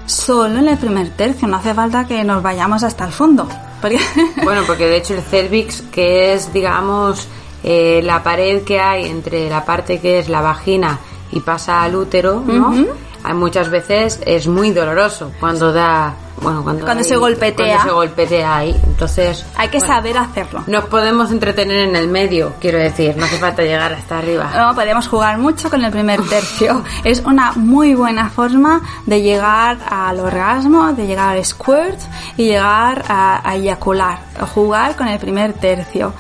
solo en el primer tercio. No hace falta que nos vayamos hasta el fondo. Porque Bueno, porque de hecho el cervix, que es, digamos, eh, la pared que hay entre la parte que es la vagina y pasa al útero, ¿no? Hay muchas veces es muy doloroso cuando da, bueno, cuando, Cuando hay- se golpetea. cuando se golpetea ahí. Entonces, hay que bueno, saber hacerlo. nos podemos entretener en el medio, quiero decir, no hace falta llegar hasta arriba. No, podemos jugar mucho con el primer tercio. Es una muy buena forma de llegar al orgasmo, de llegar al squirt y llegar a, a eyacular. Jugar con el primer tercio.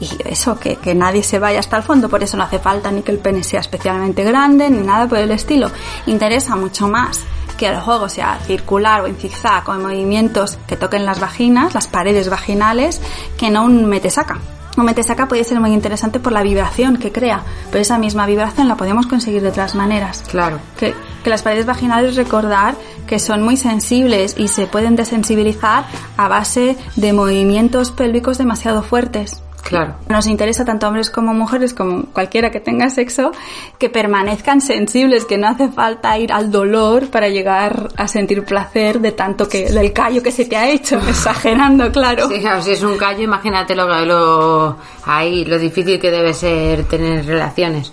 Y eso, que, que nadie se vaya hasta el fondo, por eso no hace falta ni que el pene sea especialmente grande, ni nada por el estilo. Interesa mucho más que el juego sea circular o en zigzag o en movimientos que toquen las vaginas, las paredes vaginales, que no un mete-saca. Un mete-saca puede ser muy interesante por la vibración que crea, pero esa misma vibración la podemos conseguir de otras maneras. Claro. Que, que las paredes vaginales recordar que son muy sensibles y se pueden desensibilizar a base de movimientos pélvicos demasiado fuertes. Claro. Nos interesa tanto hombres como mujeres, como cualquiera que tenga sexo, que permanezcan sensibles, que no hace falta ir al dolor para llegar a sentir placer de tanto que del callo que se te ha hecho, exagerando, claro. Sí, claro, si es un callo, imagínate lo, lo, ahí, lo difícil que debe ser tener relaciones.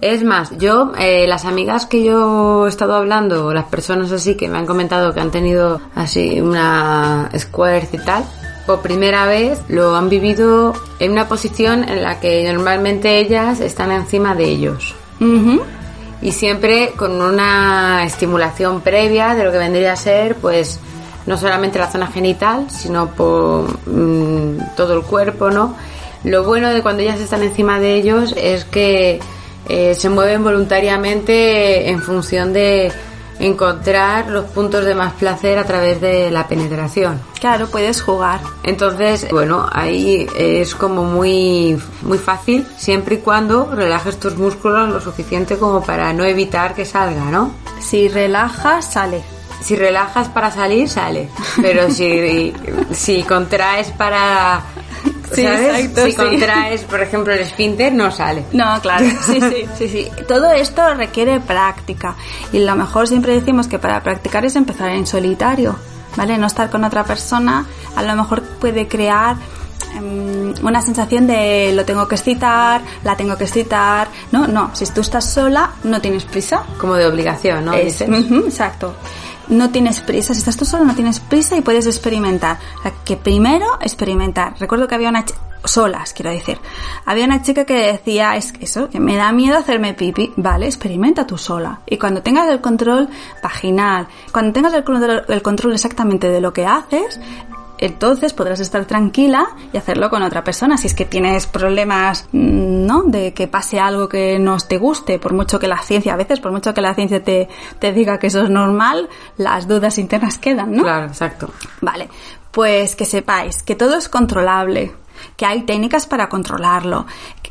Es más, yo, eh, las amigas que yo he estado hablando, las personas así que me han comentado que han tenido así una square y tal, por primera vez lo han vivido en una posición en la que normalmente ellas están encima de ellos. Y siempre con una estimulación previa de lo que vendría a ser, pues, no solamente la zona genital, sino por mm, todo el cuerpo, ¿no? Lo bueno de cuando ellas están encima de ellos es que eh, se mueven voluntariamente en función de encontrar los puntos de más placer a través de la penetración. Claro, puedes jugar. Entonces, bueno, ahí es como muy, muy fácil siempre y cuando relajes tus músculos lo suficiente como para no evitar que salga, ¿no? Si relajas, sale. Si relajas para salir, sale. Pero si, si contraes para Sí, exacto, si sí. contraes, por ejemplo, el esfínter, no sale. No, claro, sí, sí, sí, sí. Todo esto requiere práctica y lo mejor siempre decimos que para practicar es empezar en solitario, ¿vale? No estar con otra persona, a lo mejor puede crear em, una sensación de lo tengo que excitar, la tengo que excitar. No, no, si tú estás sola, no tienes prisa. Como de obligación, ¿no? Es- exacto. No tienes prisa, si estás tú solo no tienes prisa y puedes experimentar. O sea, que primero experimentar. Recuerdo que había una solas, quiero decir. Había una chica que decía, es que eso, que me da miedo hacerme pipi. Vale, experimenta tú sola. Y cuando tengas el control vaginal, cuando tengas el control, el control exactamente de lo que haces, entonces podrás estar tranquila y hacerlo con otra persona. Si es que tienes problemas, mm, ¿no? De que pase algo que no te guste, por mucho que la ciencia, a veces, por mucho que la ciencia te, te diga que eso es normal, las dudas internas quedan, ¿no? Claro, exacto. Vale, pues que sepáis que todo es controlable, que hay técnicas para controlarlo.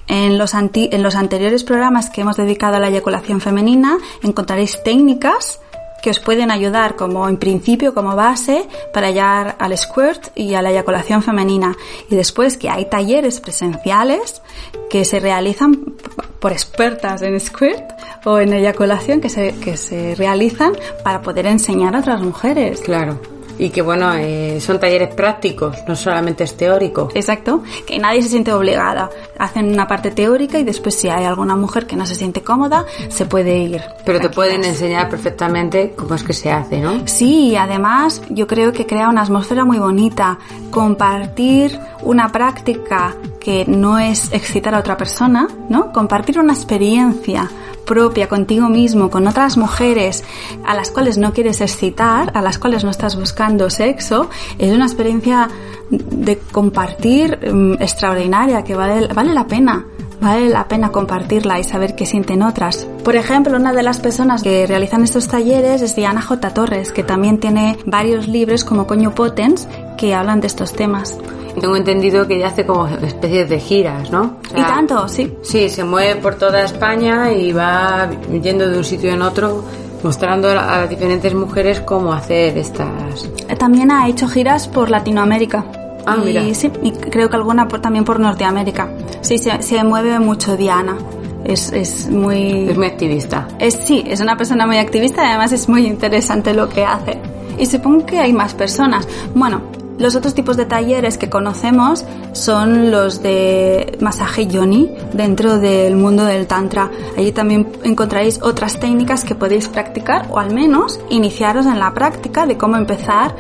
En los, anti- en los anteriores programas que hemos dedicado a la eyaculación femenina encontraréis técnicas que os pueden ayudar como en principio como base para llegar al squirt y a la eyaculación femenina y después que hay talleres presenciales que se realizan por expertas en squirt o en eyaculación que se, que se realizan para poder enseñar a otras mujeres. Claro. Y que bueno, eh, son talleres prácticos, no solamente es teórico. Exacto, que nadie se siente obligada. Hacen una parte teórica y después si hay alguna mujer que no se siente cómoda, se puede ir. Pero te pueden enseñar perfectamente cómo es que se hace, ¿no? Sí, y además yo creo que crea una atmósfera muy bonita. Compartir una práctica que no es excitar a otra persona, ¿no? Compartir una experiencia propia contigo mismo, con otras mujeres a las cuales no quieres excitar, a las cuales no estás buscando sexo, es una experiencia de compartir mm, extraordinaria que vale, vale la pena. Vale la pena compartirla y saber qué sienten otras. Por ejemplo, una de las personas que realizan estos talleres es Diana J. Torres, que también tiene varios libros como Coño Potens que hablan de estos temas. Tengo entendido que ella hace como especies de giras, ¿no? O Y tanto, sí. Sí, se mueve por toda España y va yendo de un sitio en otro mostrando a diferentes mujeres cómo hacer estas... También ha hecho giras por Latinoamérica. Ah, y, mira. Sí, y creo que alguna por- también por Norteamérica. Sí, se, se mueve mucho Diana. Es, es muy... Es muy activista. Es, sí, es una persona muy activista y además es muy interesante lo que hace. Y supongo que hay más personas. Bueno, los otros tipos de talleres que conocemos son los de masaje yoni dentro del mundo del tantra. Allí también encontraréis otras técnicas que podéis practicar o al menos iniciaros en la práctica de cómo empezar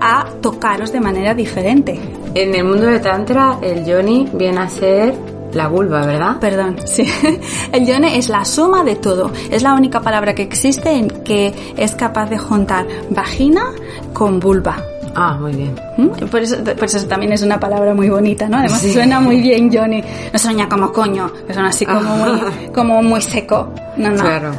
a tocaros de manera diferente. En el mundo de Tantra, el yoni viene a ser la vulva, ¿verdad? Perdón, sí. El yoni es la suma de todo. Es la única palabra que existe en que es capaz de juntar vagina con vulva. Ah, muy bien. ¿Mm? Por eso, por eso también es una palabra muy bonita, ¿no? Además Sí. suena muy bien Johnny. No suena como coño, que suena así como muy, como muy seco. No, no. Claro.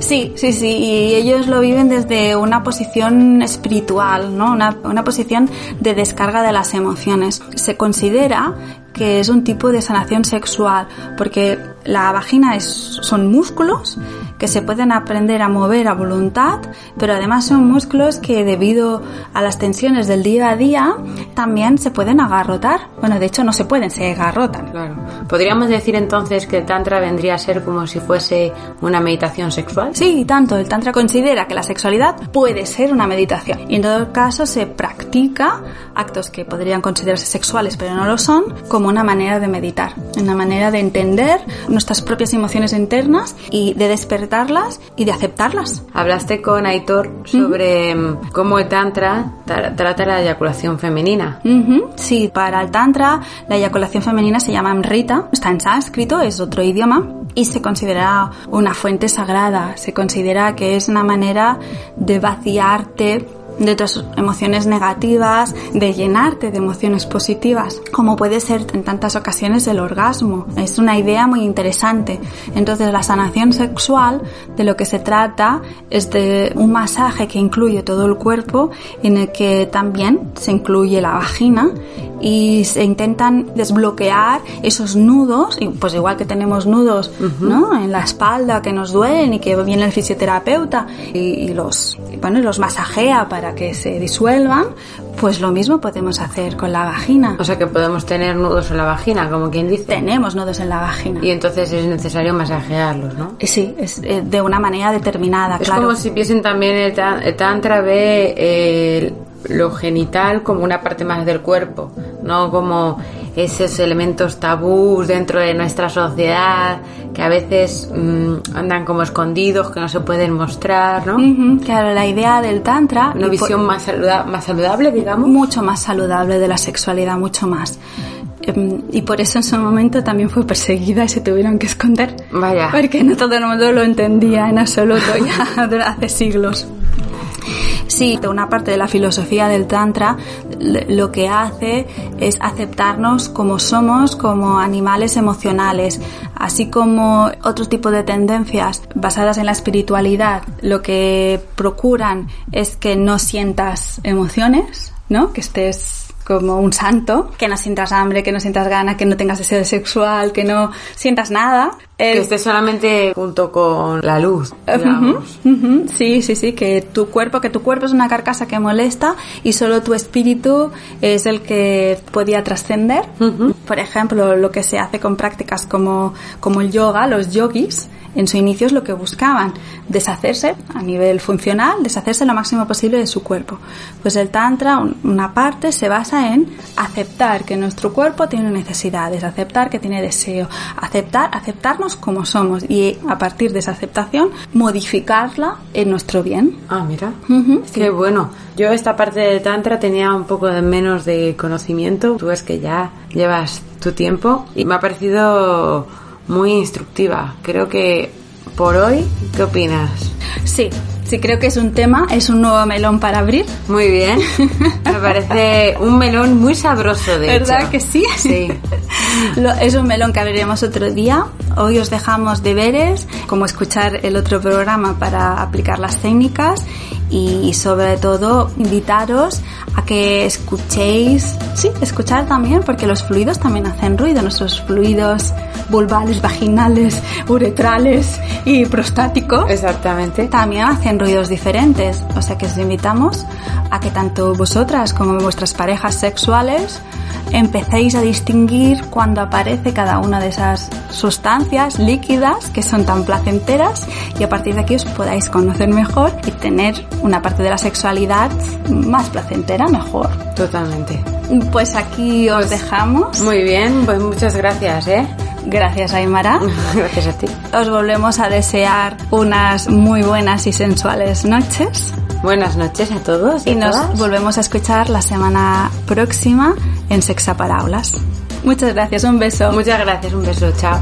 Sí, sí, sí, y ellos lo viven desde una posición espiritual, ¿no? Una, una posición de descarga de las emociones. Se considera que es un tipo de sanación sexual, porque La vagina es, son músculos que se pueden aprender a mover a voluntad, pero además son músculos que debido a las tensiones del día a día también se pueden agarrotar. Bueno, de hecho no se pueden, se agarrotan. Claro. ¿Podríamos decir entonces que el Tantra vendría a ser como si fuese una meditación sexual? Sí, tanto. El Tantra considera que la sexualidad puede ser una meditación. Y en todo caso se practica actos que podrían considerarse sexuales pero no lo son como una manera de meditar, una manera de entender nuestras propias emociones internas y de despertar y de aceptarlas. Hablaste con Aitor sobre mm, cómo el Tantra trata la eyaculación femenina. Sí, para el Tantra la eyaculación femenina se llama Amrita, está en sánscrito, es otro idioma y se considera una fuente sagrada, se considera que es una manera de vaciarte de tus emociones negativas, de llenarte de emociones positivas, como puede ser en tantas ocasiones el orgasmo. Es una idea muy interesante. Entonces la sanación sexual de lo que se trata es de un masaje que incluye todo el cuerpo, en el que también se incluye la vagina y se intentan desbloquear esos nudos, y pues igual que tenemos nudos ¿no? en la espalda que nos duelen y que viene el fisioterapeuta y, los, bueno, los masajea para que se disuelvan, pues lo mismo podemos hacer con la vagina. O sea que podemos tener nudos en la vagina, como quien dice. Tenemos nudos en la vagina. Y entonces es necesario masajearlos, ¿no? Sí, es eh, de una manera determinada, es claro. como si viesen también el, tantra ve eh, lo genital como una parte más del cuerpo, no como esos elementos tabús dentro de nuestra sociedad que a veces mm, andan como escondidos, que no se pueden mostrar, ¿no? Claro, la idea del tantra... Una visión más, más saludable, digamos. Mucho más saludable de la sexualidad, mucho más em, y por eso en su momento también fue perseguida y se tuvieron que esconder. Vaya. Porque no todo el mundo lo entendía en absoluto ya hace siglos. Sí, una parte de la filosofía del Tantra lo que hace es aceptarnos como somos, como animales emocionales, así como otro tipo de tendencias basadas en la espiritualidad, lo que procuran es que no sientas emociones, ¿no? Que estés como un santo, que no sientas hambre, que no sientas gana, que no tengas deseo sexual, que no sientas nada. Que estés solamente junto con la luz. Sí, sí, sí, que tu cuerpo, que tu cuerpo es una carcasa que molesta y solo tu espíritu es el que podía trascender. Por ejemplo, lo que se hace con prácticas como, como el yoga, los yogis, en su inicio es lo que buscaban, deshacerse a nivel funcional, deshacerse lo máximo posible de su cuerpo. Pues el Tantra, una parte, se basa en aceptar que nuestro cuerpo tiene necesidades, aceptar que tiene deseo, aceptar, aceptarnos como somos y a partir de esa aceptación modificarla en nuestro bien. Ah, mira, qué bueno. Yo esta parte del Tantra tenía un poco de menos de conocimiento, tú ves que ya llevas tu tiempo y me ha parecido muy instructiva. Creo que por hoy, ¿qué opinas? Sí, sí, creo que es un tema, es un nuevo melón para abrir. Muy bien. Me parece un melón muy sabroso, de ¿Verdad que sí? Sí. es un melón que abriremos otro día. Hoy os dejamos deberes, como escuchar el otro programa para aplicar las técnicas y sobre todo invitaros a que escuchéis, sí, escuchar también, porque los fluidos también hacen ruido, nuestros fluidos vulvales, vaginales, uretrales y prostáticos. Exactamente. También hacen ruidos diferentes, o sea que os invitamos a que tanto vosotras como vuestras parejas sexuales empecéis a distinguir cuando aparece cada una de esas sustancias líquidas que son tan placenteras y a partir de aquí os podáis conocer mejor y tener una parte de la sexualidad más placentera, mejor. Totalmente. Pues aquí os pues dejamos. Muy bien, pues muchas gracias, ¿eh? Gracias, Aymara. gracias a ti. Os volvemos a desear unas muy buenas y sensuales noches. Buenas noches a todos. Y, nos volvemos a escuchar la semana próxima en Sexa Paraulas. Muchas gracias, un beso. Muchas gracias, un beso, chao.